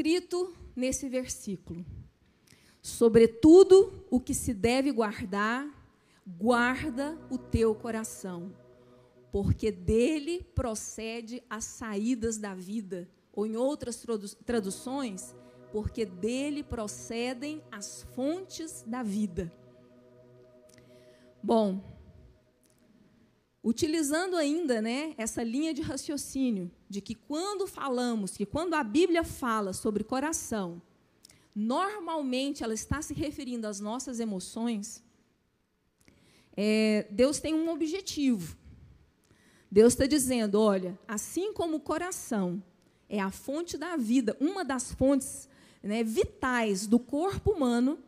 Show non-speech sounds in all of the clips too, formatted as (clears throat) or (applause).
escrito nesse versículo? Sobretudo o que se deve guardar, guarda o teu coração, porque dele procede as saídas da vida. Ou em outras traduções, porque dele procedem as fontes da vida. Bom, utilizando ainda, né, essa linha de raciocínio de que quando falamos, que quando a Bíblia fala sobre coração, normalmente ela está se referindo às nossas emoções. É, Deus tem um objetivo. Deus está dizendo, olha, assim como o coração é a fonte da vida, uma das fontes né, vitais do corpo humano,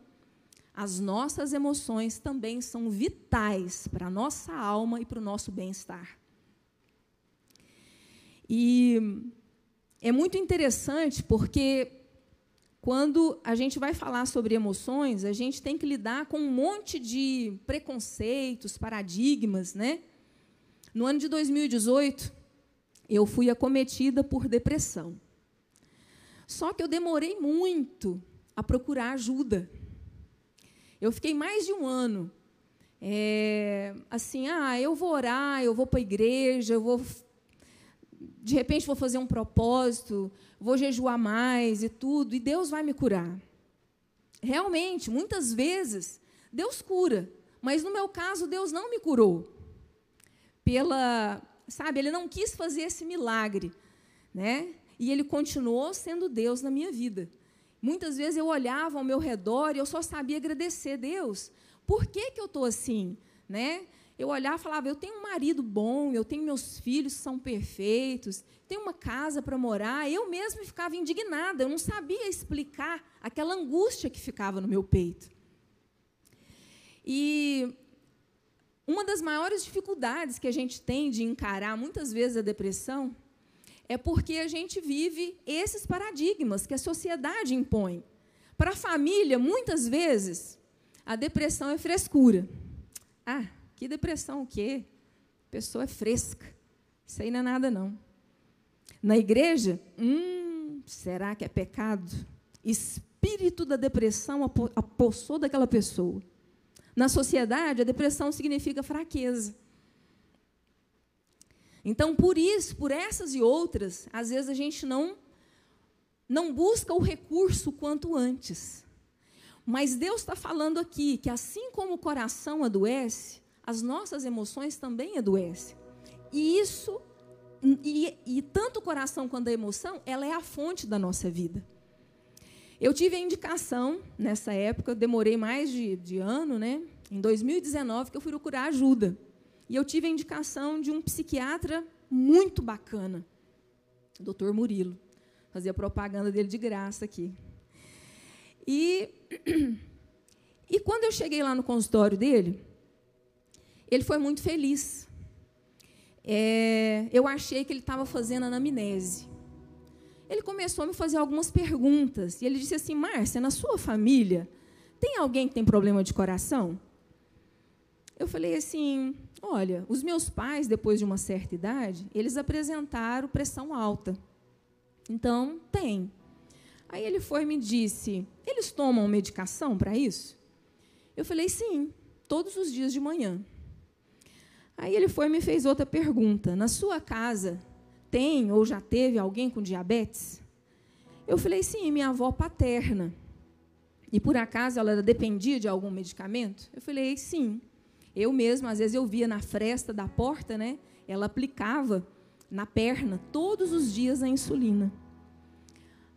as nossas emoções também são vitais para a nossa alma e para o nosso bem-estar. E é muito interessante porque quando a gente vai falar sobre emoções, a gente tem que lidar com um monte de preconceitos, paradigmas, né? No ano de 2018, eu fui acometida por depressão. Só que eu demorei muito a procurar ajuda. Eu fiquei mais de um ano é, assim, ah, eu vou orar, eu vou para a igreja, eu vou. De repente vou fazer um propósito, vou jejuar mais e tudo, e Deus vai me curar. Realmente, muitas vezes, Deus cura, mas no meu caso, Deus não me curou. Pela, sabe, Ele não quis fazer esse milagre, né? E Ele continuou sendo Deus na minha vida. Muitas vezes eu olhava ao meu redor e eu só sabia agradecer Deus. Por que, que eu estou assim? Né? Eu olhava e falava, eu tenho um marido bom, eu tenho meus filhos que são perfeitos, tenho uma casa para morar. Eu mesma ficava indignada, eu não sabia explicar aquela angústia que ficava no meu peito. E uma das maiores dificuldades que a gente tem de encarar muitas vezes a depressão é porque a gente vive esses paradigmas que a sociedade impõe. Para a família, muitas vezes, a depressão é frescura. Ah, que depressão o quê? A pessoa é fresca. Isso aí não é nada, não. Na igreja, hum, será que é pecado? Espírito da depressão apossou daquela pessoa. Na sociedade, a depressão significa fraqueza. Então, por isso, por essas e outras, às vezes a gente não não busca o recurso quanto antes. Mas Deus está falando aqui que assim como o coração adoece, as nossas emoções também adoecem. E isso, e, e tanto o coração quanto a emoção, ela é a fonte da nossa vida. Eu tive a indicação, nessa época, demorei mais de, de ano, né? em 2019, que eu fui procurar ajuda. E eu tive a indicação de um psiquiatra muito bacana, o doutor Murilo. Fazia propaganda dele de graça aqui. E, (clears throat) e quando eu cheguei lá no consultório dele, ele foi muito feliz. É, eu achei que ele estava fazendo anamnese. Ele começou a me fazer algumas perguntas. E ele disse assim: Márcia, na sua família, tem alguém que tem problema de coração? Eu falei assim: olha, os meus pais, depois de uma certa idade, eles apresentaram pressão alta. Então, tem. Aí ele foi e me disse: eles tomam medicação para isso? Eu falei: sim, todos os dias de manhã. Aí ele foi e me fez outra pergunta: na sua casa tem ou já teve alguém com diabetes? Eu falei: sim, minha avó paterna. E por acaso ela dependia de algum medicamento? Eu falei: sim. Eu mesma, às vezes, eu via na fresta da porta, né? Ela aplicava na perna todos os dias a insulina.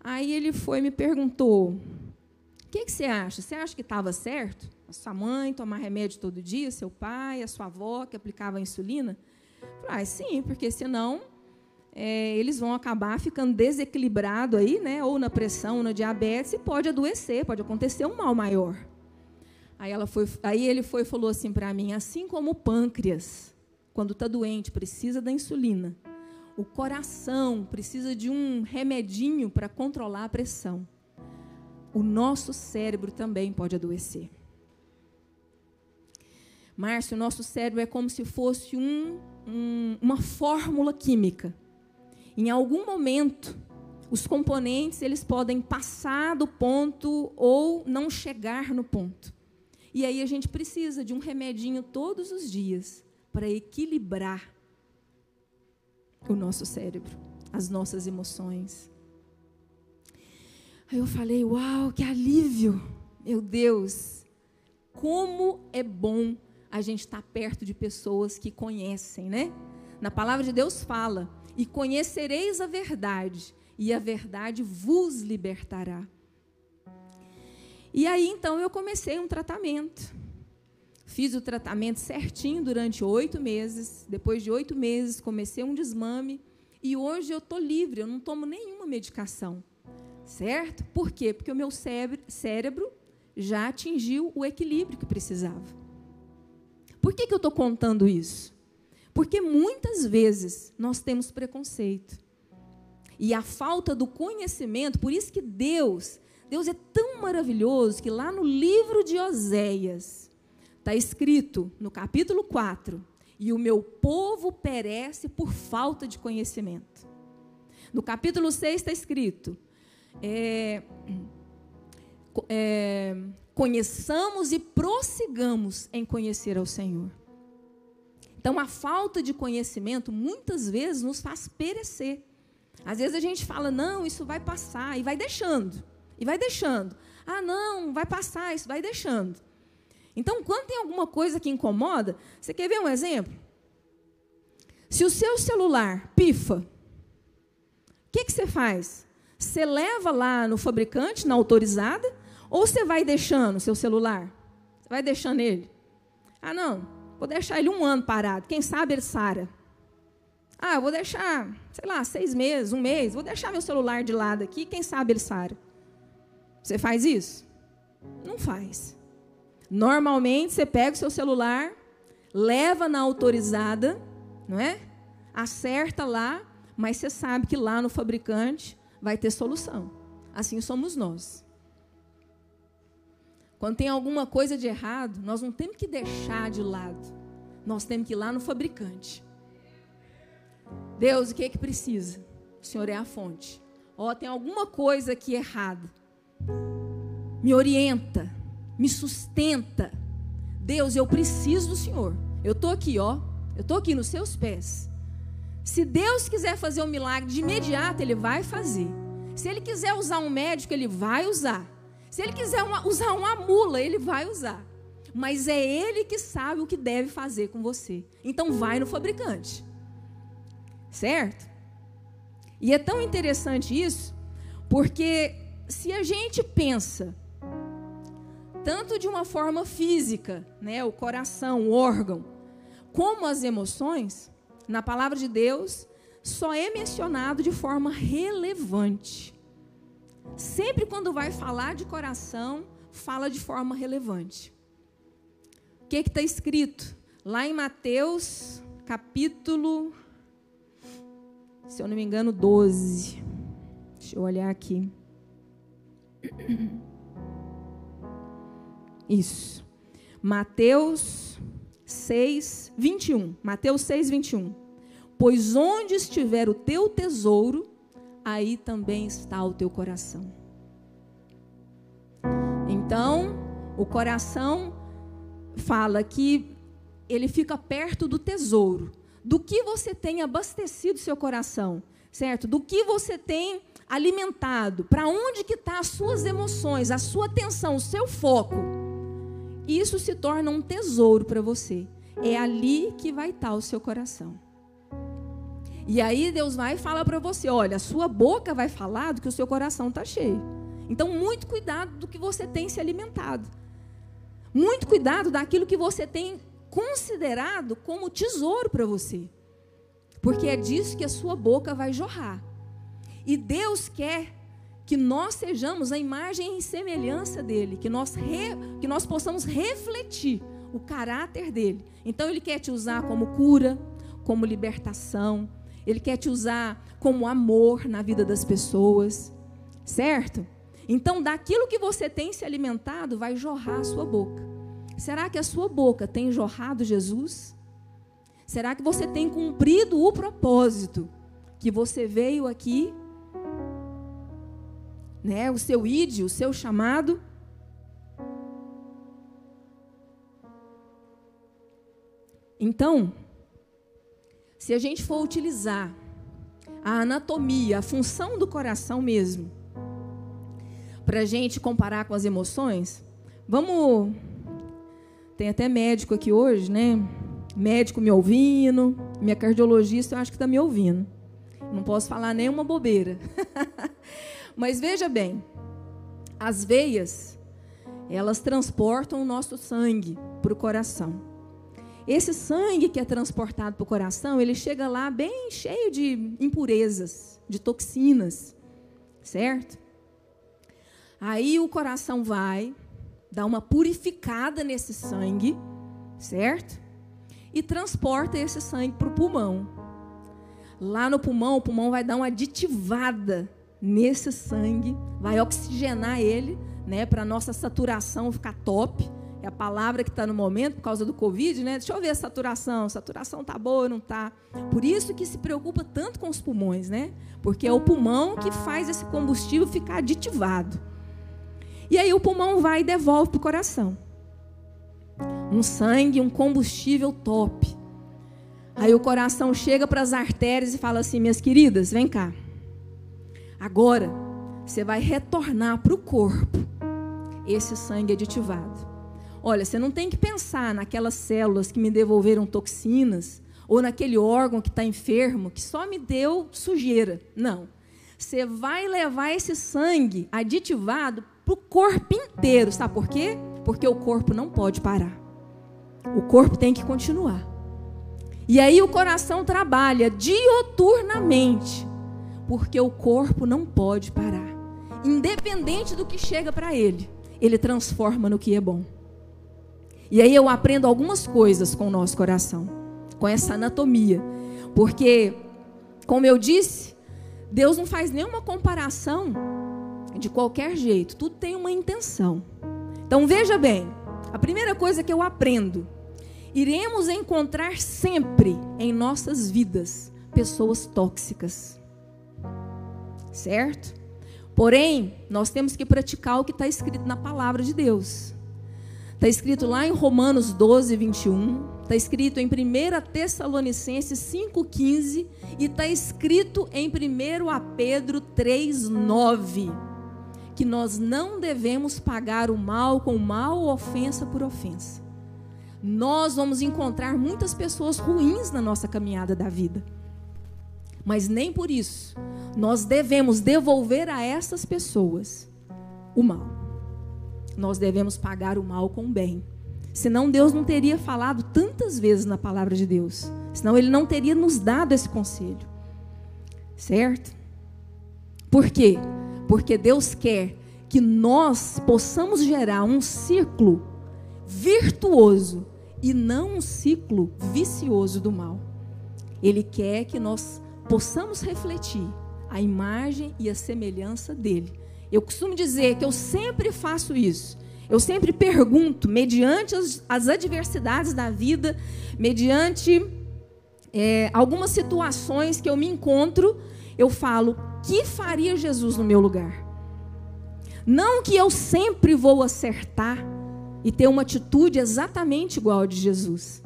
Aí ele foi e me perguntou: o que, que, você acha? Você acha que estava certo? A sua mãe tomar remédio todo dia, seu pai, a sua avó que aplicava insulina? Ah, sim, porque senão é, eles vão acabar ficando desequilibrados aí, né? Ou na pressão, ou na diabetes, e pode adoecer, pode acontecer um mal maior. Aí, ela foi, aí ele foi e falou assim para mim: assim como o pâncreas, quando está doente, precisa da insulina, o coração precisa de um remedinho para controlar a pressão. O nosso cérebro também pode adoecer. Márcio, o nosso cérebro é como se fosse um, um, uma fórmula química. Em algum momento, os componentes eles podem passar do ponto ou não chegar no ponto. E aí a gente precisa de um remedinho todos os dias para equilibrar o nosso cérebro, as nossas emoções. Aí eu falei: "Uau, que alívio! Meu Deus, como é bom a gente estar perto de pessoas que conhecem, né? Na palavra de Deus fala: "E conhecereis a verdade, e a verdade vos libertará". E aí então eu comecei um tratamento. Fiz o tratamento certinho durante oito meses. Depois de oito meses, comecei um desmame. E hoje eu estou livre, eu não tomo nenhuma medicação. Certo? Por quê? Porque o meu cérebro já atingiu o equilíbrio que precisava. Por que, que eu estou contando isso? Porque muitas vezes nós temos preconceito. E a falta do conhecimento, por isso que Deus Deus é tão maravilhoso que lá no livro de Oséias está escrito, no capítulo 4, e o meu povo perece por falta de conhecimento. No capítulo 6 está escrito, é, é, conheçamos e prossigamos em conhecer ao Senhor. Então, a falta de conhecimento muitas vezes nos faz perecer. Às vezes a gente fala, não, isso vai passar, e vai deixando. E vai deixando. Ah, não, vai passar, isso vai deixando. Então, quando tem alguma coisa que incomoda, você quer ver um exemplo? Se o seu celular pifa, o que, que você faz? Você leva lá no fabricante, na autorizada, ou você vai deixando o seu celular? Você vai deixando ele? Ah, não, vou deixar ele um ano parado. Quem sabe ele sara. Ah, vou deixar, sei lá, seis meses, um mês. Vou deixar meu celular de lado aqui. Quem sabe ele sara. Você faz isso? Não faz. Normalmente você pega o seu celular, leva na autorizada, não é? Acerta lá, mas você sabe que lá no fabricante vai ter solução. Assim somos nós. Quando tem alguma coisa de errado, nós não temos que deixar de lado. Nós temos que ir lá no fabricante. Deus, o que é que precisa? O Senhor é a fonte. Ó, oh, tem alguma coisa aqui errada me orienta, me sustenta. Deus, eu preciso do Senhor. Eu estou aqui, ó. Eu estou aqui nos seus pés. Se Deus quiser fazer um milagre de imediato, Ele vai fazer. Se Ele quiser usar um médico, Ele vai usar. Se Ele quiser uma, usar uma mula, Ele vai usar. Mas é Ele que sabe o que deve fazer com você. Então vai no fabricante. Certo? E é tão interessante isso, porque se a gente pensa tanto de uma forma física, né, o coração, o órgão, como as emoções, na palavra de Deus, só é mencionado de forma relevante. Sempre quando vai falar de coração, fala de forma relevante. O que está escrito? Lá em Mateus, capítulo, se eu não me engano, 12. Deixa eu olhar aqui. (clears throat) Isso. Mateus 6, 21. Mateus 6, 21. Pois onde estiver o teu tesouro, aí também está o teu coração. Então, o coração fala que ele fica perto do tesouro. Do que você tem abastecido seu coração, certo? Do que você tem alimentado, para onde que está as suas emoções, a sua atenção, o seu foco isso se torna um tesouro para você. É ali que vai estar o seu coração. E aí Deus vai falar para você: olha, a sua boca vai falar do que o seu coração está cheio. Então, muito cuidado do que você tem se alimentado. Muito cuidado daquilo que você tem considerado como tesouro para você. Porque é disso que a sua boca vai jorrar. E Deus quer que nós sejamos a imagem e semelhança dele, que nós, re, que nós possamos refletir o caráter dele. Então, ele quer te usar como cura, como libertação, ele quer te usar como amor na vida das pessoas, certo? Então, daquilo que você tem se alimentado, vai jorrar a sua boca. Será que a sua boca tem jorrado Jesus? Será que você tem cumprido o propósito que você veio aqui né, o seu id, o seu chamado. Então, se a gente for utilizar a anatomia, a função do coração mesmo, para a gente comparar com as emoções, vamos. Tem até médico aqui hoje, né? Médico me ouvindo, minha cardiologista eu acho que está me ouvindo. Não posso falar nenhuma bobeira. (laughs) Mas veja bem, as veias, elas transportam o nosso sangue para o coração. Esse sangue que é transportado para o coração, ele chega lá bem cheio de impurezas, de toxinas, certo? Aí o coração vai dar uma purificada nesse sangue, certo? E transporta esse sangue para o pulmão. Lá no pulmão, o pulmão vai dar uma aditivada nesse sangue, vai oxigenar ele, né, para nossa saturação ficar top a palavra que está no momento por causa do Covid, né? Deixa eu ver a saturação. Saturação tá boa não tá? Por isso que se preocupa tanto com os pulmões, né? Porque é o pulmão que faz esse combustível ficar aditivado. E aí o pulmão vai e devolve para o coração. Um sangue, um combustível top. Aí o coração chega para as artérias e fala assim: minhas queridas, vem cá. Agora você vai retornar para o corpo esse sangue aditivado. Olha, você não tem que pensar naquelas células que me devolveram toxinas ou naquele órgão que está enfermo que só me deu sujeira. Não. Você vai levar esse sangue aditivado para o corpo inteiro. Sabe por quê? Porque o corpo não pode parar. O corpo tem que continuar. E aí o coração trabalha dioturnamente, porque o corpo não pode parar. Independente do que chega para ele, ele transforma no que é bom. E aí eu aprendo algumas coisas com o nosso coração, com essa anatomia. Porque, como eu disse, Deus não faz nenhuma comparação de qualquer jeito, tudo tem uma intenção. Então veja bem, a primeira coisa que eu aprendo, iremos encontrar sempre em nossas vidas pessoas tóxicas. Certo? Porém, nós temos que praticar o que está escrito na palavra de Deus. Está escrito lá em Romanos 12, 21. Está escrito em 1 Tessalonicenses 5,15. E está escrito em 1 Pedro 3, 9. Que nós não devemos pagar o mal com mal ou ofensa por ofensa. Nós vamos encontrar muitas pessoas ruins na nossa caminhada da vida. Mas nem por isso nós devemos devolver a essas pessoas o mal nós devemos pagar o mal com o bem. Senão Deus não teria falado tantas vezes na palavra de Deus. Senão Ele não teria nos dado esse conselho. Certo? Por quê? Porque Deus quer que nós possamos gerar um ciclo virtuoso e não um ciclo vicioso do mal. Ele quer que nós possamos refletir a imagem e a semelhança dele eu costumo dizer que eu sempre faço isso. Eu sempre pergunto, mediante as, as adversidades da vida, mediante é, algumas situações que eu me encontro, eu falo: que faria Jesus no meu lugar? Não que eu sempre vou acertar e ter uma atitude exatamente igual a de Jesus,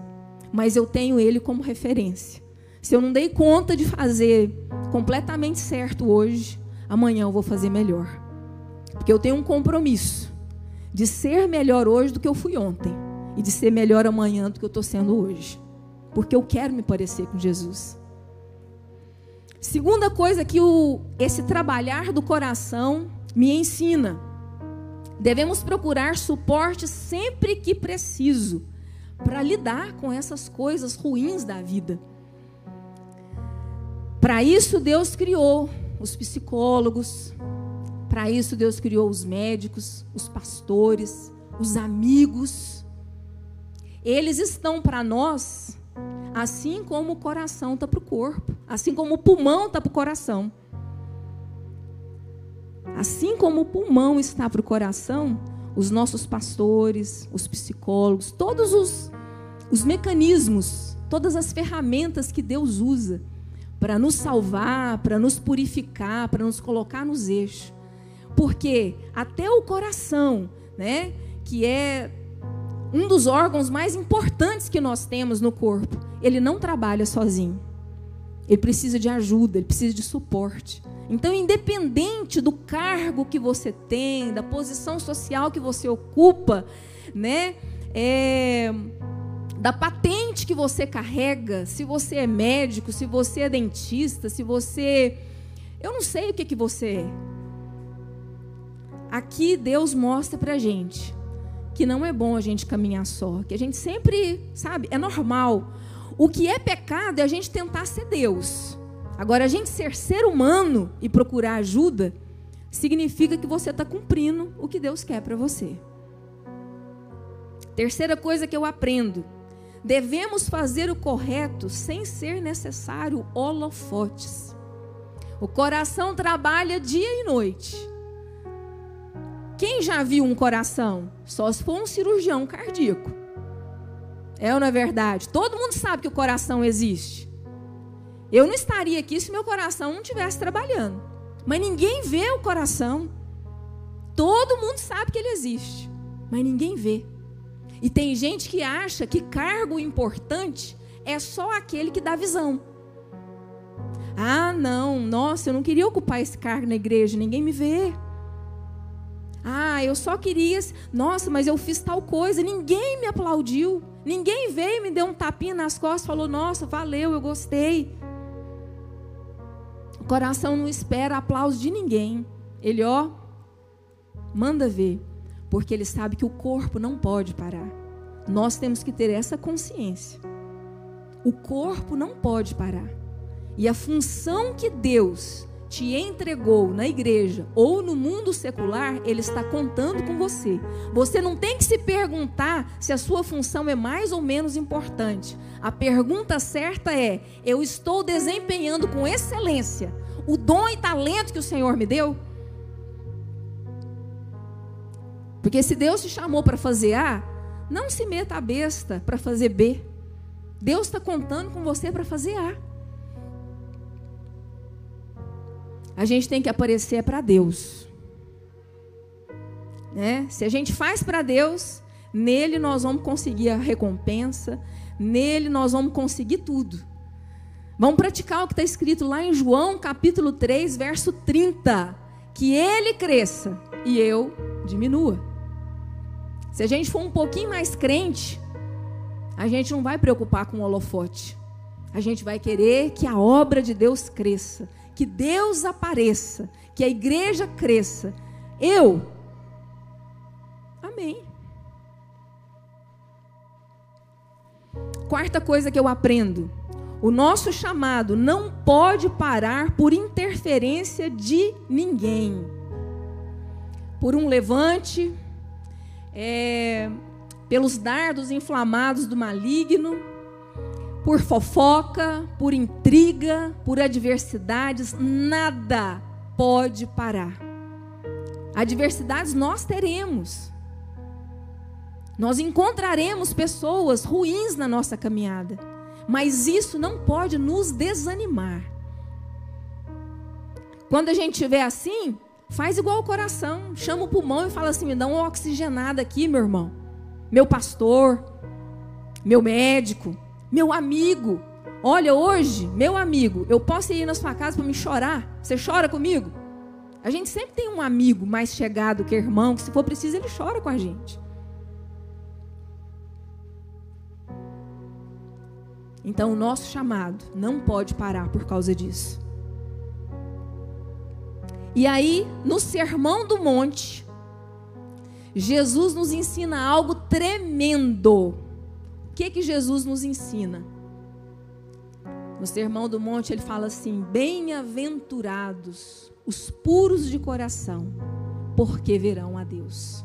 mas eu tenho ele como referência. Se eu não dei conta de fazer completamente certo hoje, amanhã eu vou fazer melhor. Porque eu tenho um compromisso de ser melhor hoje do que eu fui ontem. E de ser melhor amanhã do que eu estou sendo hoje. Porque eu quero me parecer com Jesus. Segunda coisa que o, esse trabalhar do coração me ensina. Devemos procurar suporte sempre que preciso para lidar com essas coisas ruins da vida. Para isso Deus criou os psicólogos, para isso, Deus criou os médicos, os pastores, os amigos. Eles estão para nós, assim como o coração está para o corpo, assim como o pulmão está para o coração. Assim como o pulmão está para o coração, os nossos pastores, os psicólogos, todos os, os mecanismos, todas as ferramentas que Deus usa para nos salvar, para nos purificar, para nos colocar nos eixos Porque até o coração, né, que é um dos órgãos mais importantes que nós temos no corpo, ele não trabalha sozinho. Ele precisa de ajuda, ele precisa de suporte. Então, independente do cargo que você tem, da posição social que você ocupa, né, é, da patente que você carrega, se você é médico, se você é dentista, se você. Eu não sei o que, que você é. Aqui Deus mostra pra gente que não é bom a gente caminhar só, que a gente sempre, sabe, é normal. O que é pecado é a gente tentar ser Deus. Agora, a gente ser ser humano e procurar ajuda significa que você está cumprindo o que Deus quer para você. Terceira coisa que eu aprendo: devemos fazer o correto sem ser necessário holofotes. O coração trabalha dia e noite. Quem já viu um coração? Só se for um cirurgião cardíaco. É ou não é verdade? Todo mundo sabe que o coração existe. Eu não estaria aqui se meu coração não estivesse trabalhando. Mas ninguém vê o coração. Todo mundo sabe que ele existe, mas ninguém vê. E tem gente que acha que cargo importante é só aquele que dá visão. Ah, não, nossa, eu não queria ocupar esse cargo na igreja, ninguém me vê. Ah, eu só queria. Nossa, mas eu fiz tal coisa, ninguém me aplaudiu. Ninguém veio me deu um tapinha nas costas, falou: Nossa, valeu, eu gostei. O coração não espera aplauso de ninguém. Ele, ó, manda ver, porque ele sabe que o corpo não pode parar. Nós temos que ter essa consciência. O corpo não pode parar. E a função que Deus te entregou na igreja ou no mundo secular, ele está contando com você. Você não tem que se perguntar se a sua função é mais ou menos importante. A pergunta certa é: eu estou desempenhando com excelência o dom e talento que o Senhor me deu? Porque se Deus te chamou para fazer A, não se meta a besta para fazer B. Deus está contando com você para fazer A. a gente tem que aparecer para Deus. Né? Se a gente faz para Deus, nele nós vamos conseguir a recompensa, nele nós vamos conseguir tudo. Vamos praticar o que está escrito lá em João capítulo 3, verso 30. Que ele cresça e eu diminua. Se a gente for um pouquinho mais crente, a gente não vai preocupar com o holofote. A gente vai querer que a obra de Deus cresça que Deus apareça, que a igreja cresça. Eu. Amém. Quarta coisa que eu aprendo: o nosso chamado não pode parar por interferência de ninguém. Por um levante, é, pelos dardos inflamados do maligno, por fofoca, por intriga, por adversidades, nada pode parar. Adversidades nós teremos. Nós encontraremos pessoas ruins na nossa caminhada, mas isso não pode nos desanimar. Quando a gente estiver assim, faz igual o coração, chama o pulmão e fala assim: me dá uma oxigenada aqui, meu irmão, meu pastor, meu médico meu amigo. Olha, hoje, meu amigo, eu posso ir na sua casa para me chorar? Você chora comigo? A gente sempre tem um amigo mais chegado que irmão, que se for preciso ele chora com a gente. Então o nosso chamado não pode parar por causa disso. E aí, no Sermão do Monte, Jesus nos ensina algo tremendo que que Jesus nos ensina? No Sermão do Monte ele fala assim: Bem-aventurados os puros de coração, porque verão a Deus.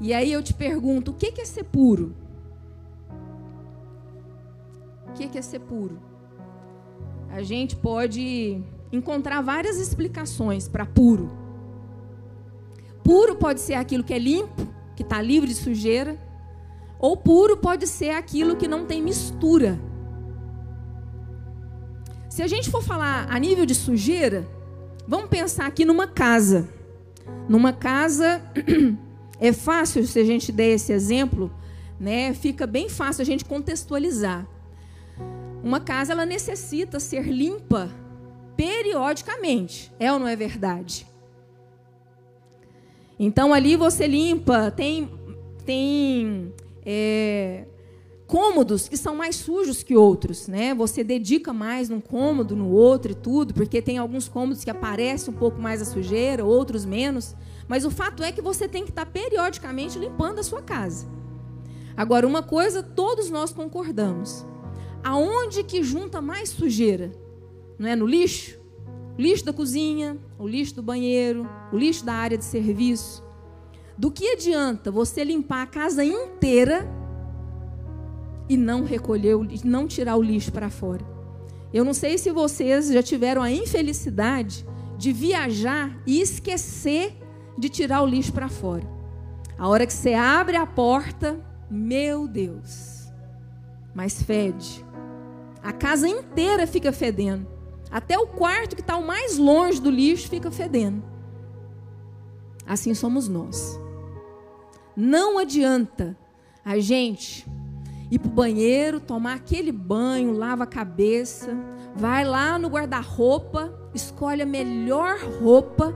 E aí eu te pergunto: o que é ser puro? O que é ser puro? A gente pode encontrar várias explicações para puro. Puro pode ser aquilo que é limpo, que está livre de sujeira. Ou puro pode ser aquilo que não tem mistura. Se a gente for falar a nível de sujeira, Vamos pensar aqui numa casa. Numa casa, (clears throat) é fácil se a gente der esse exemplo, né? Fica bem fácil a gente contextualizar. Uma casa ela necessita ser limpa periodicamente, é ou não é verdade? Então ali você limpa, tem tem é, cômodos que são mais sujos que outros, né? Você dedica mais num cômodo, no outro e tudo, porque tem alguns cômodos que aparece um pouco mais a sujeira, outros menos. Mas o fato é que você tem que estar periodicamente limpando a sua casa. Agora, uma coisa todos nós concordamos: aonde que junta mais sujeira? Não é no lixo? O lixo da cozinha, o lixo do banheiro, o lixo da área de serviço. Do que adianta você limpar a casa inteira e não recolher, não tirar o lixo para fora. Eu não sei se vocês já tiveram a infelicidade de viajar e esquecer de tirar o lixo para fora. A hora que você abre a porta, meu Deus, mas fede. A casa inteira fica fedendo. Até o quarto que está o mais longe do lixo fica fedendo. Assim somos nós. Não adianta a gente ir para o banheiro, tomar aquele banho, lava a cabeça, vai lá no guarda-roupa, escolhe a melhor roupa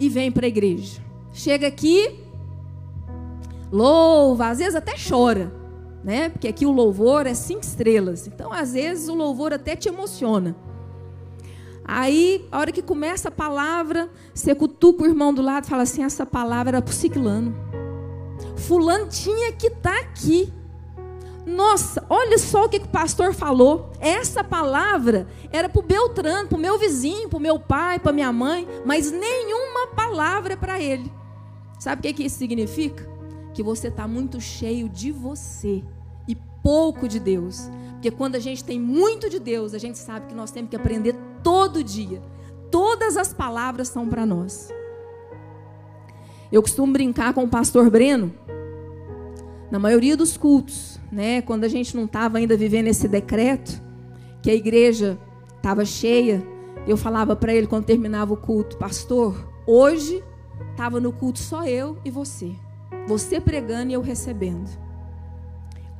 e vem para a igreja. Chega aqui, louva, às vezes até chora, né? Porque aqui o louvor é cinco estrelas. Então, às vezes, o louvor até te emociona. Aí, a hora que começa a palavra, você cutuca o irmão do lado e fala assim: essa palavra era para o ciclano. Fulano tinha que estar tá aqui. Nossa, olha só o que, o pastor falou. Essa palavra era para o Beltrano, para o meu vizinho, para o meu pai, para minha mãe, mas nenhuma palavra é para ele. Sabe o que, que isso significa? Que você está muito cheio de você e pouco de Deus. Porque quando a gente tem muito de Deus, a gente sabe que nós temos que aprender todo dia. Todas as palavras são para nós. Eu costumo brincar com o pastor Breno, na maioria dos cultos né, quando a gente não estava ainda vivendo esse decreto, que a igreja estava cheia, eu falava para ele quando terminava o culto, pastor, hoje estava no culto só eu e você. Você pregando e eu recebendo.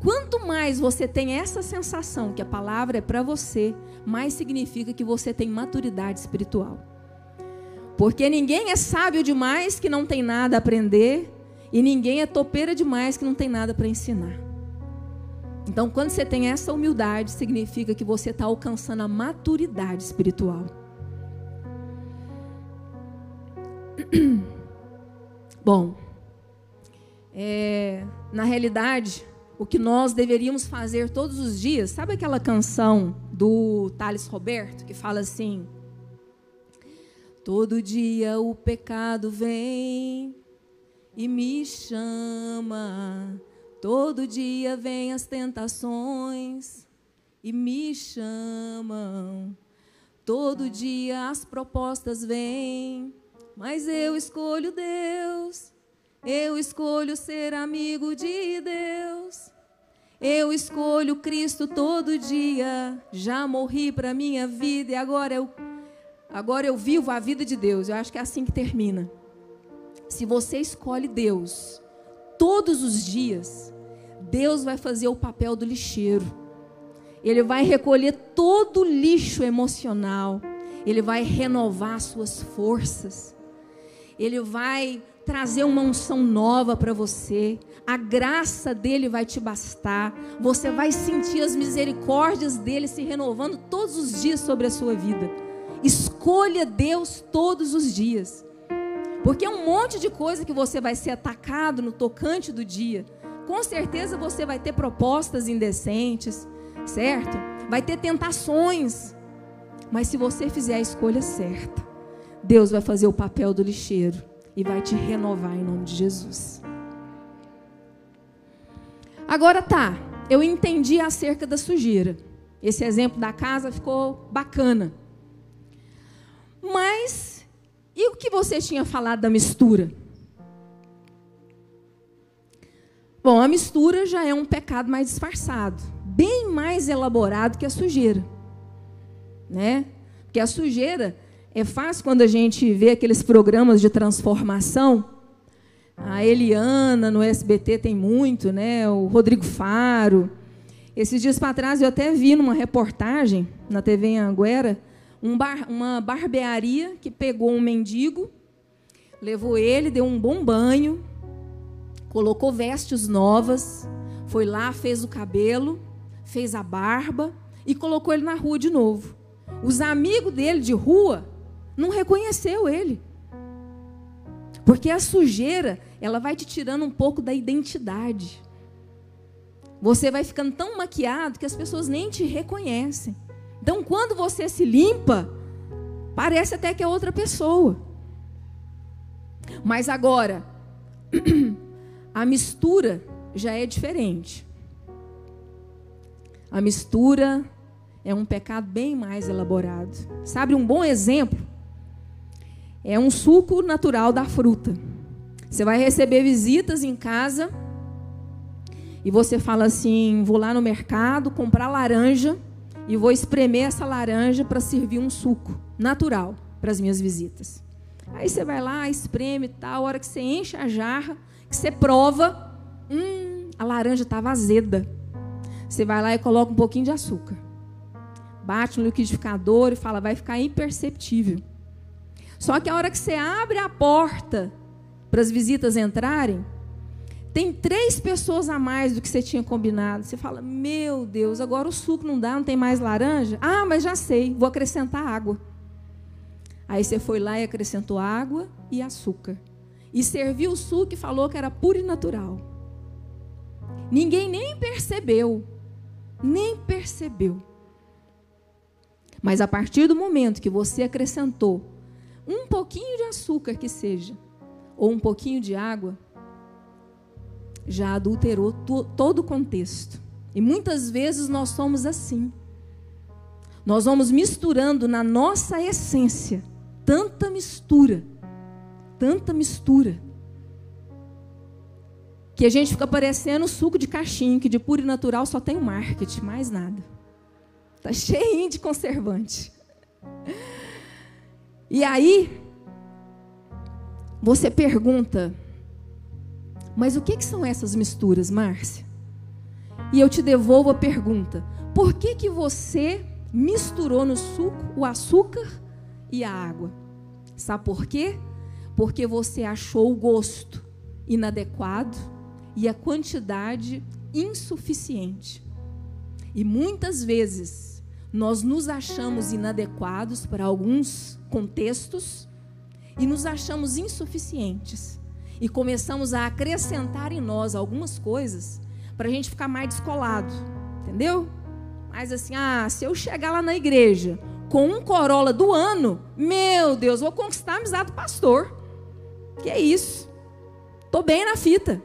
Quanto mais você tem essa sensação que a palavra é para você, mais significa que você tem maturidade espiritual. Porque ninguém é sábio demais que não tem nada a aprender, e ninguém é topeira demais que não tem nada para ensinar. Então, quando você tem essa humildade, significa que você está alcançando a maturidade espiritual. (clears throat) Bom, é, na realidade, o que nós deveríamos fazer todos os dias, sabe aquela canção do Thales Roberto que fala assim: Todo dia o pecado vem e me chama Todo dia vêm as tentações e me chamam. Todo dia as propostas vêm, mas eu escolho Deus. Eu escolho ser amigo de Deus. Eu escolho Cristo todo dia. Já morri para minha vida e agora eu agora eu vivo a vida de Deus. Eu acho que é assim que termina. Se você escolhe Deus, todos os dias, Deus vai fazer o papel do lixeiro. Ele vai recolher todo o lixo emocional. Ele vai renovar suas forças. Ele vai trazer uma unção nova para você. A graça dele vai te bastar. Você vai sentir as misericórdias dele se renovando todos os dias sobre a sua vida. Escolha Deus todos os dias. Porque é um monte de coisa que você vai ser atacado no tocante do dia. Com certeza você vai ter propostas indecentes, certo? Vai ter tentações. Mas se você fizer a escolha certa, Deus vai fazer o papel do lixeiro e vai te renovar em nome de Jesus. Agora tá, eu entendi acerca da sujeira. Esse exemplo da casa ficou bacana. Mas e o que você tinha falado da mistura? Bom, a mistura já é um pecado mais disfarçado, bem mais elaborado que a sujeira, né? Porque a sujeira É fácil quando a gente vê aqueles programas de transformação. A Eliana no SBT tem muito, né? O Rodrigo Faro. Esses dias para trás eu até vi numa reportagem na TV em Anguera um bar, uma barbearia que pegou um mendigo, levou ele, deu um bom banho, colocou vestes novas, foi lá, fez o cabelo, fez a barba e colocou ele na rua de novo. Os amigos dele de rua não reconheceu ele. Porque a sujeira, ela vai te tirando um pouco da identidade. Você vai ficando tão maquiado que as pessoas nem te reconhecem. Então, quando você se limpa, parece até que é outra pessoa. Mas agora, (clears throat) a mistura já é diferente. A mistura é um pecado bem mais elaborado. Sabe um bom exemplo? É um suco natural da fruta. Você vai receber visitas em casa e você fala assim: vou lá no mercado comprar laranja e vou espremer essa laranja para servir um suco natural para as minhas visitas. Aí você vai lá, espreme e tal, a hora que você enche a jarra, que você prova, hum, a laranja estava azeda. Você vai lá e coloca um pouquinho de açúcar. Bate no liquidificador e fala, vai ficar imperceptível. Só que a hora que você abre a porta para as visitas entrarem, tem três pessoas a mais do que você tinha combinado. Você fala, meu Deus, agora o suco não dá, não tem mais laranja? Ah, mas já sei, vou acrescentar água. Aí você foi lá e acrescentou água e açúcar. E serviu o suco e falou que era puro e natural. Ninguém nem percebeu. Nem percebeu. Mas a partir do momento que você acrescentou um pouquinho de açúcar que seja, ou um pouquinho de água, já adulterou todo o contexto. E muitas vezes nós somos assim. Nós vamos misturando na nossa essência tanta mistura, tanta mistura, que a gente fica parecendo suco de cachimbo, que de puro e natural só tem o marketing, mais nada. Tá cheio de conservante. E aí, você pergunta, mas o que, que são essas misturas, Márcia? E eu te devolvo a pergunta: por que, que você misturou no suco o açúcar e a água? Sabe por quê? Porque você achou o gosto inadequado e a quantidade insuficiente. E muitas vezes nós nos achamos inadequados para alguns contextos e nos achamos insuficientes e começamos a acrescentar em nós algumas coisas para a gente ficar mais descolado, entendeu? Mas assim, ah, se eu chegar lá na igreja com um Corolla do ano, meu Deus, vou conquistar a amizade do pastor. Que é isso? Tô bem na fita.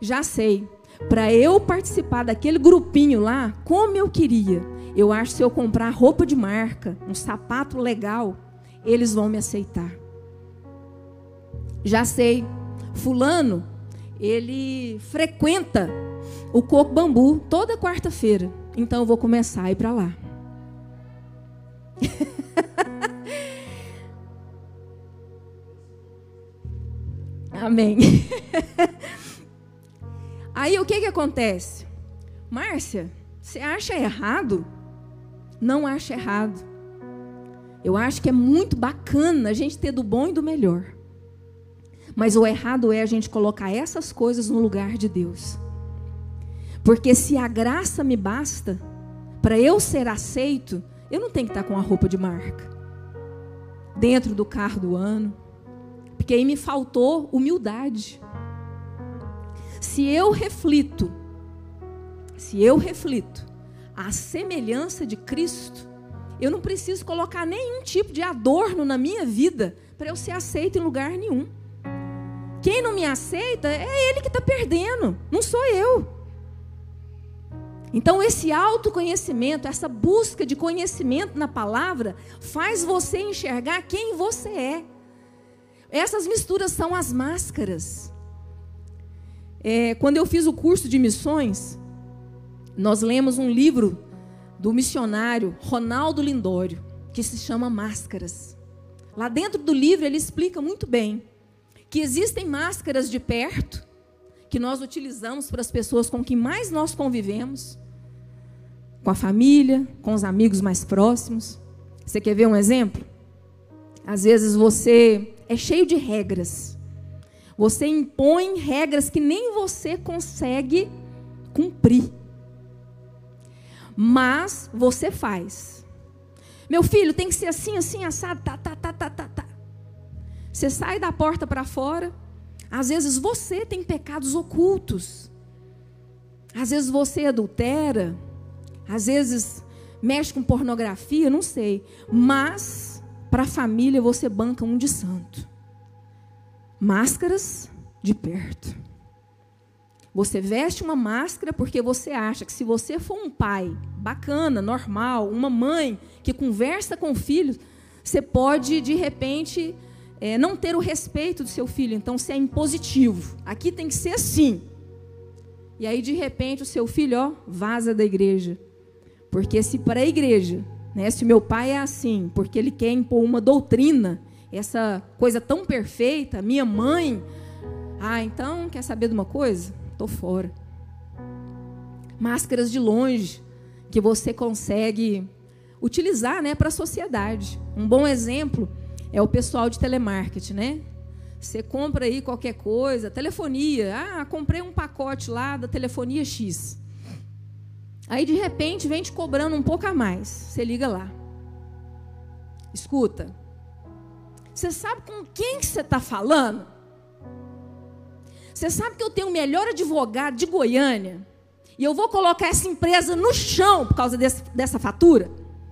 Já sei. Para eu participar daquele grupinho lá, como eu queria, eu acho que se eu comprar roupa de marca, um sapato legal, eles vão me aceitar. Já sei. Fulano, ele frequenta o coco bambu toda quarta-feira. Então eu vou começar a ir para lá. (laughs) Amém. (laughs) Aí o que que acontece? Márcia, você acha errado? Não acha errado. Eu acho que é muito bacana a gente ter do bom e do melhor. Mas o errado é a gente colocar essas coisas no lugar de Deus. Porque se a graça me basta para eu ser aceito, eu não tenho que estar com a roupa de marca dentro do carro do ano, porque aí me faltou humildade. Se eu reflito, se eu reflito a semelhança de Cristo, eu não preciso colocar nenhum tipo de adorno na minha vida para eu ser aceito em lugar nenhum. Quem não me aceita é ele que está perdendo, não sou eu. Então, esse autoconhecimento, essa busca de conhecimento na palavra, faz você enxergar quem você é. Essas misturas são as máscaras. É, quando eu fiz o curso de missões, nós lemos um livro do missionário Ronaldo Lindório, que se chama Máscaras. Lá dentro do livro ele explica muito bem que existem máscaras de perto que nós utilizamos para as pessoas com quem mais nós convivemos, com a família, com os amigos mais próximos. Você quer ver um exemplo? Às vezes você é cheio de regras. Você impõe regras que nem você consegue cumprir. Mas você faz. Meu filho tem que ser assim, assim, assado, tá, tá, tá, tá, tá, tá. Você sai da porta para fora. Às vezes você tem pecados ocultos. Às vezes você adultera. Às vezes mexe com pornografia, não sei. Mas para a família você banca um de santo máscaras de perto. Você veste uma máscara porque você acha que se você for um pai bacana, normal, uma mãe que conversa com o filho, você pode de repente é, não ter o respeito do seu filho. Então você é impositivo. Aqui tem que ser assim. E aí de repente o seu filho ó, vaza da igreja, porque se para a igreja, né, se meu pai é assim, porque ele quer impor uma doutrina essa coisa tão perfeita, minha mãe. Ah, então quer saber de uma coisa? Tô fora. Máscaras de longe que você consegue utilizar, né, para a sociedade. Um bom exemplo é o pessoal de telemarketing, né? Você compra aí qualquer coisa, telefonia. Ah, comprei um pacote lá da telefonia X. Aí de repente vem te cobrando um pouco a mais. Você liga lá. Escuta, você sabe com quem que você está falando? Você sabe que eu tenho o melhor advogado de Goiânia e eu vou colocar essa empresa no chão por causa desse, dessa fatura?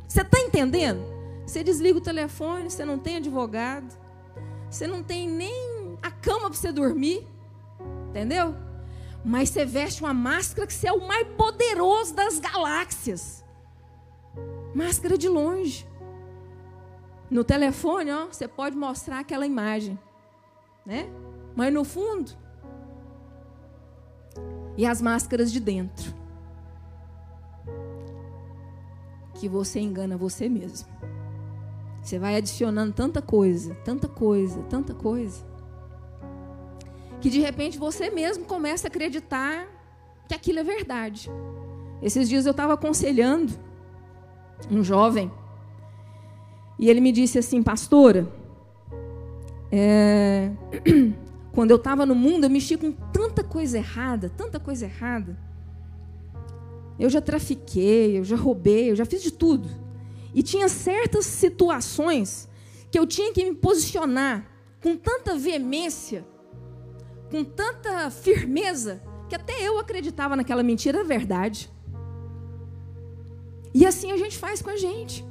Você está entendendo? Você desliga o telefone, você não tem advogado, você não tem nem a cama para você dormir, entendeu? Mas você veste uma máscara que você é o mais poderoso das galáxias. Máscara de longe. No telefone, ó, você pode mostrar aquela imagem, né? Mas no fundo, e as máscaras de dentro, que você engana você mesmo. Você vai adicionando tanta coisa, tanta coisa, tanta coisa, que de repente você mesmo começa a acreditar que aquilo é verdade. Esses dias eu estava aconselhando um jovem e ele me disse assim, pastora, é, (clears throat) quando eu estava no mundo, eu mexi com tanta coisa errada, tanta coisa errada. Eu já trafiquei, eu já roubei, eu já fiz de tudo. E tinha certas situações que eu tinha que me posicionar com tanta veemência, com tanta firmeza, que até eu acreditava naquela mentira verdade. E assim a gente faz com a gente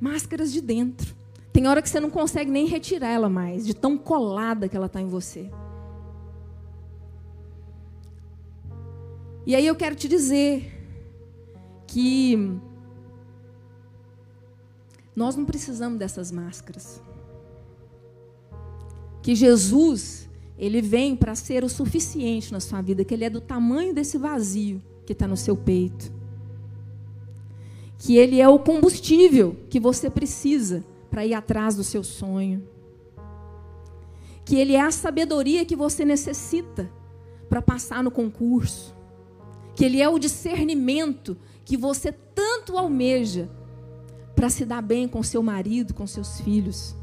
máscaras de dentro. Tem hora que você não consegue nem retirar ela mais, de tão colada que ela está em você. E aí eu quero te dizer que nós não precisamos dessas máscaras. Que Jesus, ele vem para ser o suficiente na sua vida, que ele é do tamanho desse vazio que está no seu peito que ele é o combustível que você precisa para ir atrás do seu sonho. Que ele é a sabedoria que você necessita para passar no concurso. Que ele é o discernimento que você tanto almeja para se dar bem com seu marido, com seus filhos.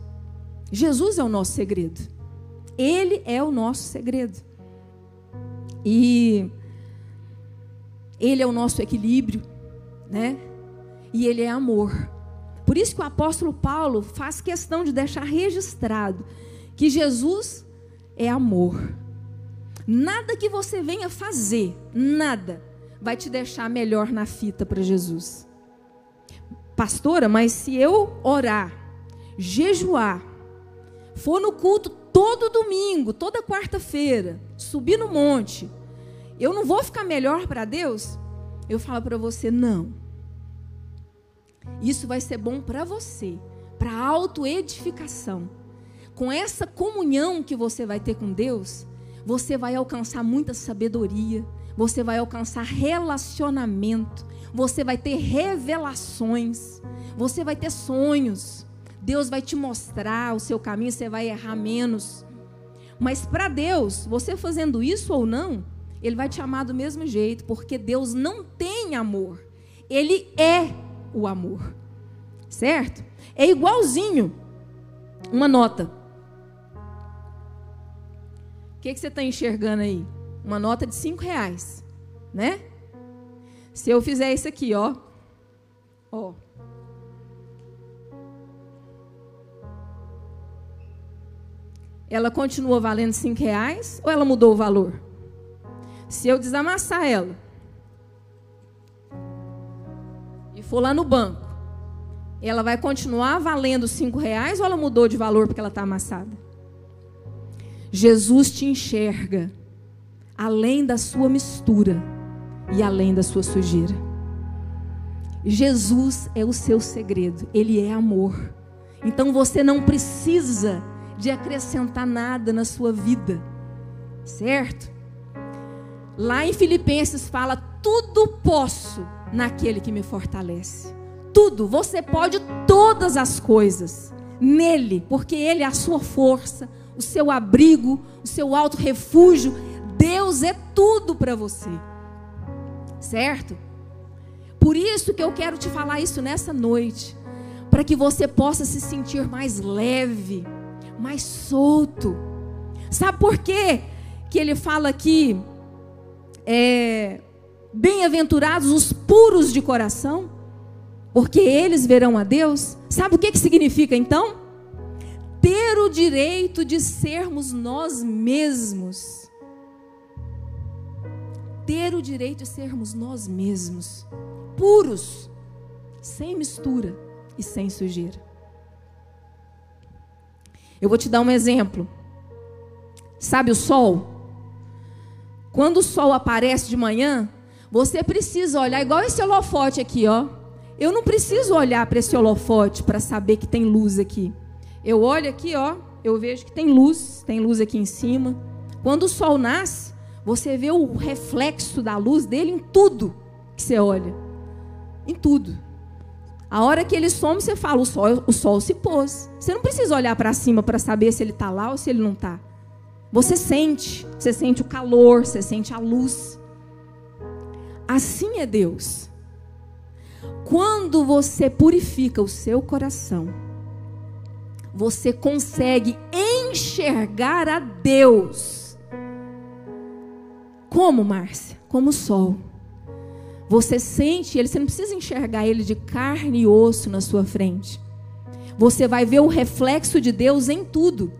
Jesus é o nosso segredo. Ele é o nosso segredo. E ele é o nosso equilíbrio, né? e ele é amor. Por isso que o apóstolo Paulo faz questão de deixar registrado que Jesus é amor. Nada que você venha fazer, nada, vai te deixar melhor na fita para Jesus. Pastora, mas se eu orar, jejuar, for no culto todo domingo, toda quarta-feira, subir no monte, eu não vou ficar melhor para Deus? Eu falo para você, não. Isso vai ser bom para você, para autoedificação. Com essa comunhão que você vai ter com Deus, você vai alcançar muita sabedoria, você vai alcançar relacionamento, você vai ter revelações, você vai ter sonhos. Deus vai te mostrar o seu caminho, você vai errar menos. Mas para Deus, você fazendo isso ou não, Ele vai te amar do mesmo jeito, porque Deus não tem amor, Ele é o amor, certo? É igualzinho uma nota. O que, que você está enxergando aí? Uma nota de cinco reais, né? Se eu fizer isso aqui, ó, ó. Ela continua valendo cinco reais ou ela mudou o valor? Se eu desamassar ela e for lá no banco, ela vai continuar valendo cinco reais ou ela mudou de valor porque ela está amassada? Jesus te enxerga além da sua mistura e além da sua sujeira. Jesus é o seu segredo, ele é amor. Então você não precisa de acrescentar nada na sua vida, certo? Lá em Filipenses fala: tudo posso naquele que me fortalece. Tudo, você pode todas as coisas nele, porque ele é a sua força, o seu abrigo, o seu alto refúgio. Deus é tudo para você certo? Por isso que eu quero te falar isso nessa noite, para que você possa se sentir mais leve, mais solto. Sabe por quê que ele fala aqui? É, Bem-aventurados os puros de coração, porque eles verão a Deus. Sabe o que, que significa então? Ter o direito de sermos nós mesmos ter o direito de sermos nós mesmos, puros, sem mistura e sem sujeira. Eu vou te dar um exemplo. Sabe o sol? Quando o sol aparece de manhã, você precisa olhar igual esse holofote aqui, ó. Eu não preciso olhar para esse holofote para saber que tem luz aqui. Eu olho aqui, ó, eu vejo que tem luz, tem luz aqui em cima. Quando o sol nasce, você vê o reflexo da luz dele em tudo que você olha. Em tudo. A hora que ele some, você fala: o sol, o sol se pôs. Você não precisa olhar para cima para saber se ele está lá ou se ele não está. Você sente. Você sente o calor, você sente a luz. Assim é Deus. Quando você purifica o seu coração, você consegue enxergar a Deus como, Márcia? Como o sol. Você sente ele, você não precisa enxergar ele de carne e osso na sua frente. Você vai ver o reflexo de Deus em tudo.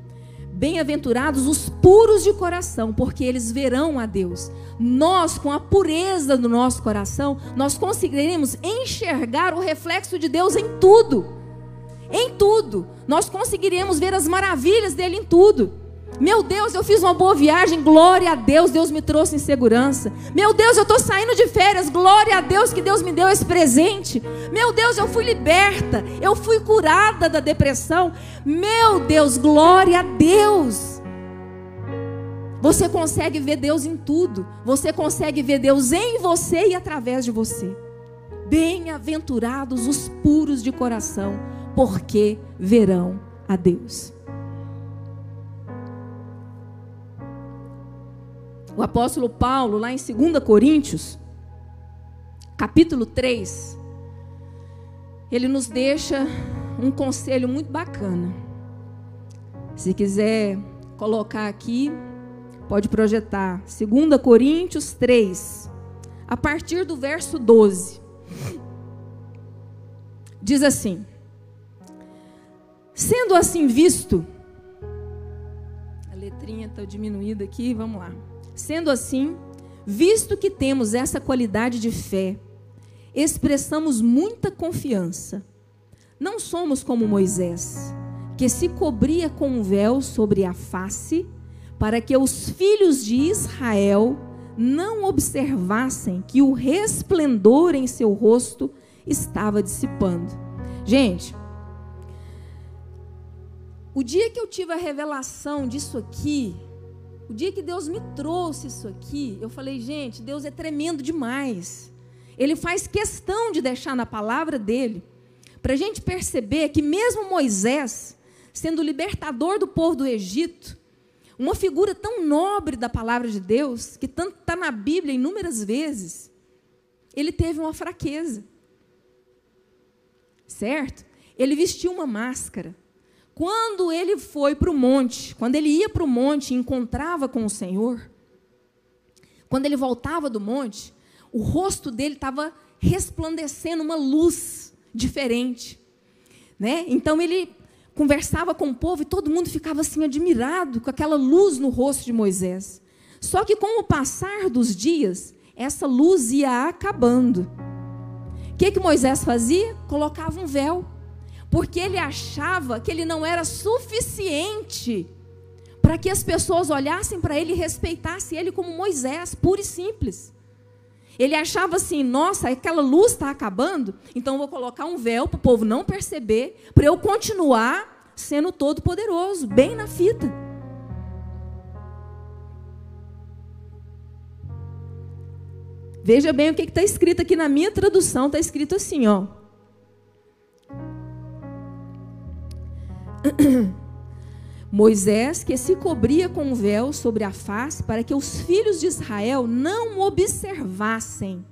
Bem-aventurados os puros de coração, porque eles verão a Deus. Nós, com a pureza do nosso coração, nós conseguiremos enxergar o reflexo de Deus em tudo. Em tudo. Nós conseguiremos ver as maravilhas dele em tudo. Meu Deus, eu fiz uma boa viagem, glória a Deus, Deus me trouxe em segurança. Meu Deus, eu estou saindo de férias, glória a Deus que Deus me deu esse presente. Meu Deus, eu fui liberta, eu fui curada da depressão. Meu Deus, glória a Deus. Você consegue ver Deus em tudo, você consegue ver Deus em você e através de você. Bem-aventurados os puros de coração, porque verão a Deus. O apóstolo Paulo, lá em 2 Coríntios, capítulo 3, ele nos deixa um conselho muito bacana. Se quiser colocar aqui, pode projetar. 2 Coríntios 3, a partir do verso 12. Diz assim: Sendo assim visto, a letrinha está diminuída aqui, vamos lá. Sendo assim, visto que temos essa qualidade de fé, expressamos muita confiança. Não somos como Moisés, que se cobria com um véu sobre a face, para que os filhos de Israel não observassem que o resplendor em seu rosto estava dissipando. Gente, o dia que eu tive a revelação disso aqui, o dia que Deus me trouxe isso aqui, eu falei, gente, Deus é tremendo demais. Ele faz questão de deixar na palavra dele para a gente perceber que mesmo Moisés, sendo libertador do povo do Egito, uma figura tão nobre da palavra de Deus, que tanto está na Bíblia inúmeras vezes, ele teve uma fraqueza. Certo? Ele vestiu uma máscara. Quando ele foi para o monte, quando ele ia para o monte e encontrava com o Senhor, quando ele voltava do monte, o rosto dele estava resplandecendo uma luz diferente. Né? Então ele conversava com o povo e todo mundo ficava assim admirado com aquela luz no rosto de Moisés. Só que com o passar dos dias, essa luz ia acabando. O que, que Moisés fazia? Colocava um véu, porque ele achava que ele não era suficiente para que as pessoas olhassem para ele e respeitassem ele como Moisés, puro e simples. Ele achava assim: nossa, aquela luz está acabando, então vou colocar um véu para o povo não perceber, para eu continuar sendo todo-poderoso, bem na fita. Veja bem o que está escrito aqui na minha tradução: está escrito assim, ó. (coughs) Moisés, que se cobria com um véu sobre a face, para que os filhos de Israel não observassem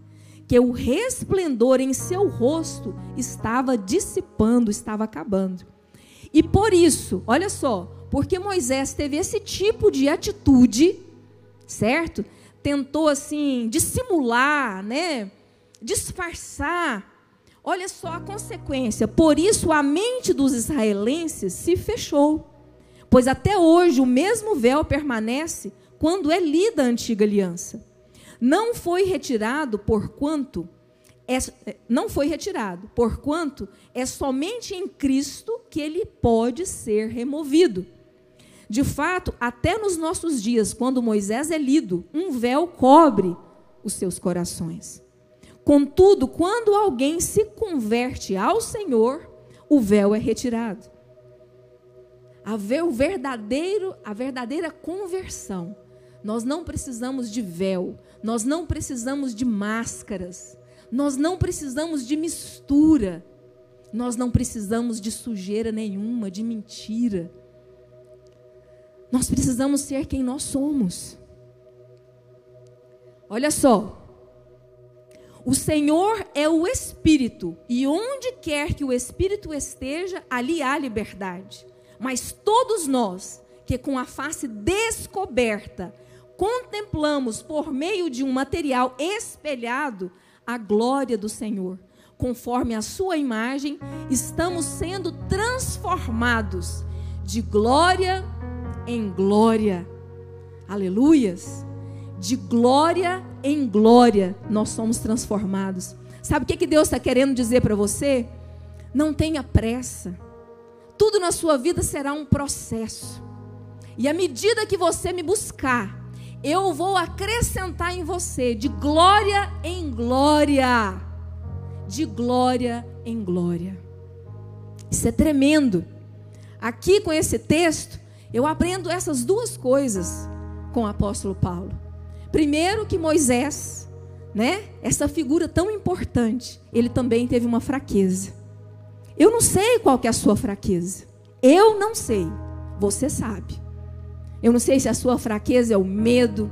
que o resplendor em seu rosto estava dissipando, estava acabando. E por isso, olha só, porque Moisés teve esse tipo de atitude, certo? Tentou assim dissimular, né? Disfarçar. Olha só a consequência. Por isso a mente dos israelenses se fechou pois até hoje o mesmo véu permanece quando é lida a antiga aliança. Não foi retirado por quanto é, não foi retirado, porquanto é somente em Cristo que ele pode ser removido. De fato, até nos nossos dias, quando Moisés é lido, um véu cobre os seus corações. Contudo, quando alguém se converte ao Senhor, o véu é retirado haver o verdadeiro, a verdadeira conversão. Nós não precisamos de véu, nós não precisamos de máscaras, nós não precisamos de mistura, nós não precisamos de sujeira nenhuma, de mentira. Nós precisamos ser quem nós somos. Olha só. O Senhor é o Espírito, e onde quer que o Espírito esteja, ali há liberdade. Mas todos nós, que com a face descoberta, contemplamos por meio de um material espelhado a glória do Senhor, conforme a sua imagem, estamos sendo transformados de glória em glória. Aleluias! De glória em glória nós somos transformados. Sabe o que, que Deus está querendo dizer para você? Não tenha pressa. Tudo na sua vida será um processo. E à medida que você me buscar, eu vou acrescentar em você de glória em glória. De glória em glória. Isso é tremendo. Aqui com esse texto, eu aprendo essas duas coisas com o apóstolo Paulo. Primeiro que Moisés, né, essa figura tão importante, ele também teve uma fraqueza. Eu não sei qual que é a sua fraqueza. Eu não sei. Você sabe. Eu não sei se a sua fraqueza é o medo.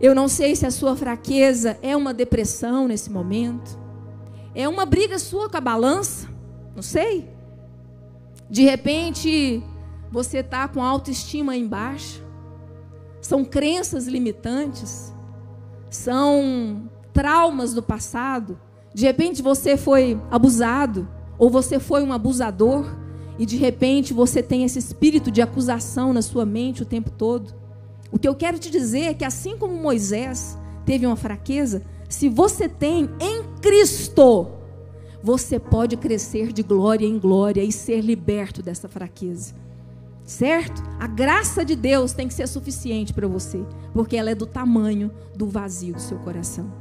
Eu não sei se a sua fraqueza é uma depressão nesse momento. É uma briga sua com a balança. Não sei. De repente, você está com a autoestima embaixo. São crenças limitantes. São traumas do passado de repente você foi abusado, ou você foi um abusador, e de repente você tem esse espírito de acusação na sua mente o tempo todo. O que eu quero te dizer é que assim como Moisés teve uma fraqueza, se você tem em Cristo, você pode crescer de glória em glória e ser liberto dessa fraqueza. Certo? A graça de Deus tem que ser suficiente para você, porque ela é do tamanho do vazio do seu coração.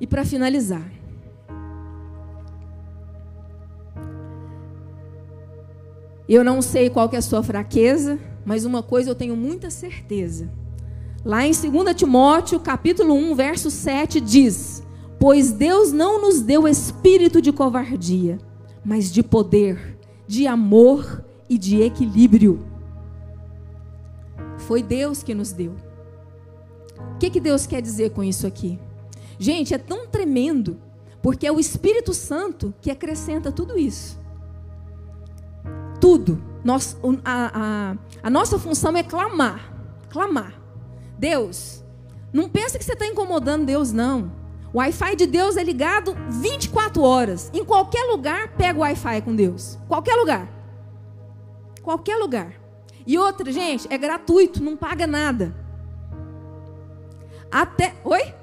E para finalizar, eu não sei qual que é a sua fraqueza, mas uma coisa eu tenho muita certeza. Lá em 2 Timóteo, capítulo 1, verso 7 diz: Pois Deus não nos deu espírito de covardia, mas de poder, de amor e de equilíbrio. Foi Deus que nos deu. O que, que Deus quer dizer com isso aqui? Gente, é tão tremendo, porque é o Espírito Santo que acrescenta tudo isso. Tudo. Nós, a, a, a nossa função é clamar. Clamar. Deus, não pensa que você está incomodando Deus, não. O Wi-Fi de Deus é ligado 24 horas. Em qualquer lugar, pega o Wi-Fi com Deus. Qualquer lugar. Qualquer lugar. E outra, gente, é gratuito, não paga nada. Até. Oi?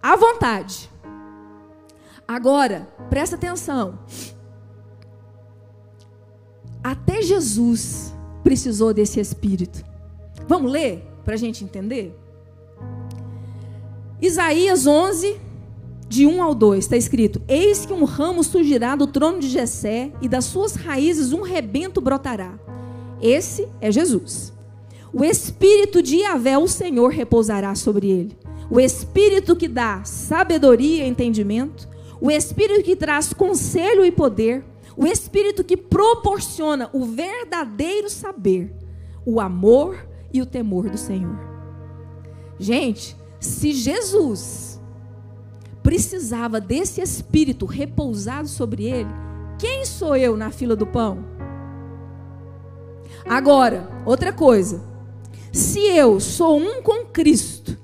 À vontade. Agora, presta atenção. Até Jesus precisou desse Espírito. Vamos ler para a gente entender? Isaías 11, de 1 ao 2, está escrito: Eis que um ramo surgirá do trono de Jessé, e das suas raízes um rebento brotará. Esse é Jesus. O espírito de Yahvé, o Senhor, repousará sobre ele. O espírito que dá sabedoria e entendimento, o espírito que traz conselho e poder, o espírito que proporciona o verdadeiro saber, o amor e o temor do Senhor. Gente, se Jesus precisava desse espírito repousado sobre ele, quem sou eu na fila do pão? Agora, outra coisa. Se eu sou um com Cristo,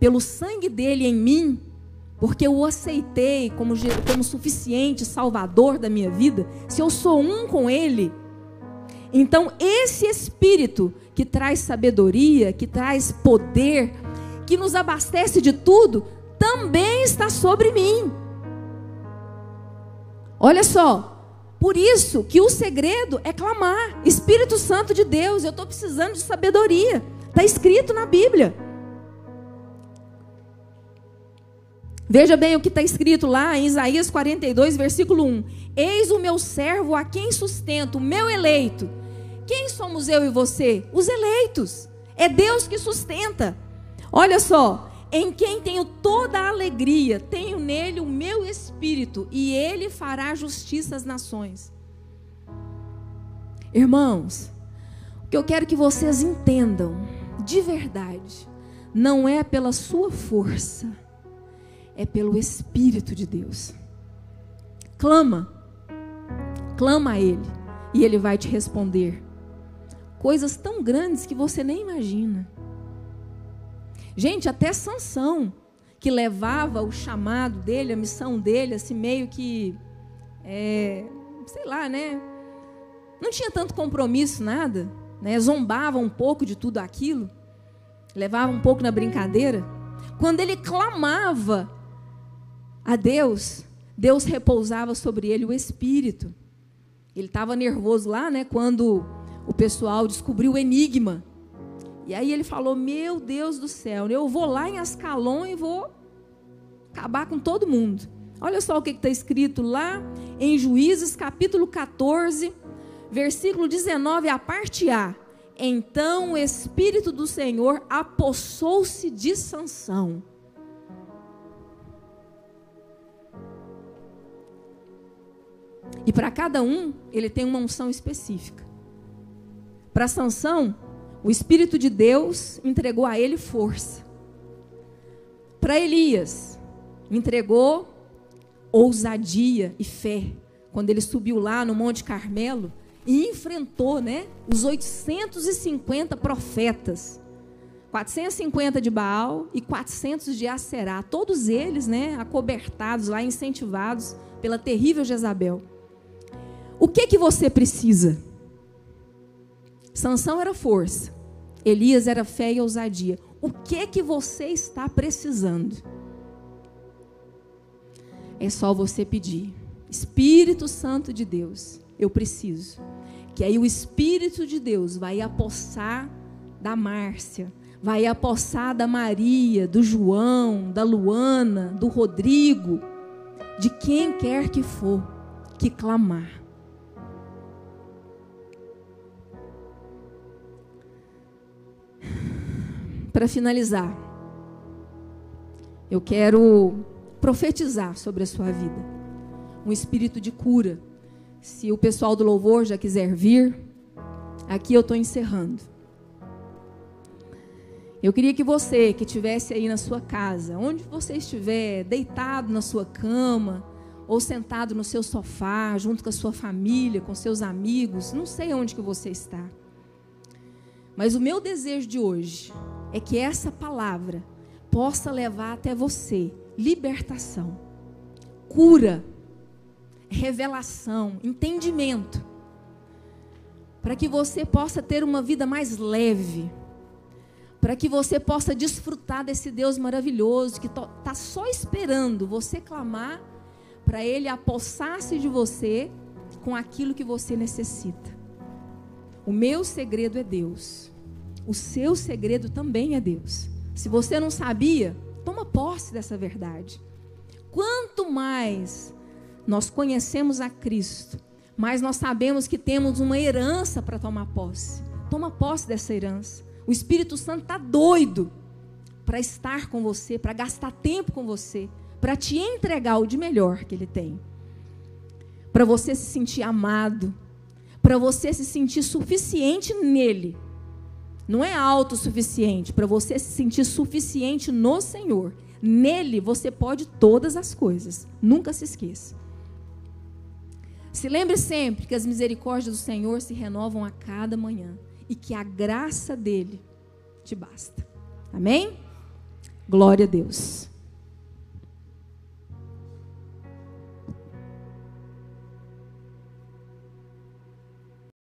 pelo sangue dele em mim, porque eu o aceitei como, como suficiente salvador da minha vida, se eu sou um com ele, então esse espírito que traz sabedoria, que traz poder, que nos abastece de tudo, também está sobre mim. Olha só, por isso que o segredo é clamar, Espírito Santo de Deus, eu estou precisando de sabedoria. Está escrito na Bíblia. Veja bem o que está escrito lá em Isaías 42, versículo 1. Eis o meu servo a quem sustento, o meu eleito. Quem somos eu e você? Os eleitos. É Deus que sustenta. Olha só, em quem tenho toda a alegria, tenho nele o meu espírito, e ele fará justiça às nações. Irmãos, o que eu quero que vocês entendam, de verdade, não é pela sua força, é pelo Espírito de Deus. Clama, clama a Ele, e Ele vai te responder. Coisas tão grandes que você nem imagina. Gente, até Sansão, que levava o chamado dele, a missão dele, assim, meio que, é, sei lá, né? Não tinha tanto compromisso, nada, né? Zombava um pouco de tudo aquilo, levava um pouco na brincadeira. Quando ele clamava a Deus, Deus repousava sobre ele o Espírito. Ele estava nervoso lá, né? Quando o pessoal descobriu o enigma e aí ele falou: Meu Deus do céu, eu vou lá em Ascalon e vou acabar com todo mundo. Olha só o que está escrito lá em Juízes, capítulo 14, versículo 19, a parte A. Então o Espírito do Senhor apossou-se de Sansão. E para cada um, ele tem uma unção específica. Para Sansão, o Espírito de Deus entregou a ele força. Para Elias, entregou ousadia e fé. Quando ele subiu lá no Monte Carmelo e enfrentou, né, os 850 profetas. 450 de Baal e 400 de Aserá, todos eles, né, acobertados lá, incentivados pela terrível Jezabel. O que que você precisa? Sansão era força. Elias era fé e ousadia. O que que você está precisando? É só você pedir. Espírito Santo de Deus, eu preciso. Que aí o Espírito de Deus vai apossar da Márcia, vai apossar da Maria, do João, da Luana, do Rodrigo, de quem quer que for que clamar. Para finalizar, eu quero profetizar sobre a sua vida. Um espírito de cura. Se o pessoal do louvor já quiser vir, aqui eu estou encerrando. Eu queria que você que estivesse aí na sua casa, onde você estiver, deitado na sua cama, ou sentado no seu sofá, junto com a sua família, com seus amigos, não sei onde que você está. Mas o meu desejo de hoje é que essa palavra possa levar até você libertação, cura, revelação, entendimento, para que você possa ter uma vida mais leve, para que você possa desfrutar desse Deus maravilhoso que está só esperando você clamar para Ele apossar-se de você com aquilo que você necessita. O meu segredo é Deus. O seu segredo também é Deus. Se você não sabia, toma posse dessa verdade. Quanto mais nós conhecemos a Cristo, mais nós sabemos que temos uma herança para tomar posse. Toma posse dessa herança. O Espírito Santo está doido para estar com você, para gastar tempo com você, para te entregar o de melhor que Ele tem. Para você se sentir amado, para você se sentir suficiente nele não é autossuficiente para você se sentir suficiente no Senhor. Nele você pode todas as coisas. Nunca se esqueça. Se lembre sempre que as misericórdias do Senhor se renovam a cada manhã e que a graça dele te basta. Amém? Glória a Deus.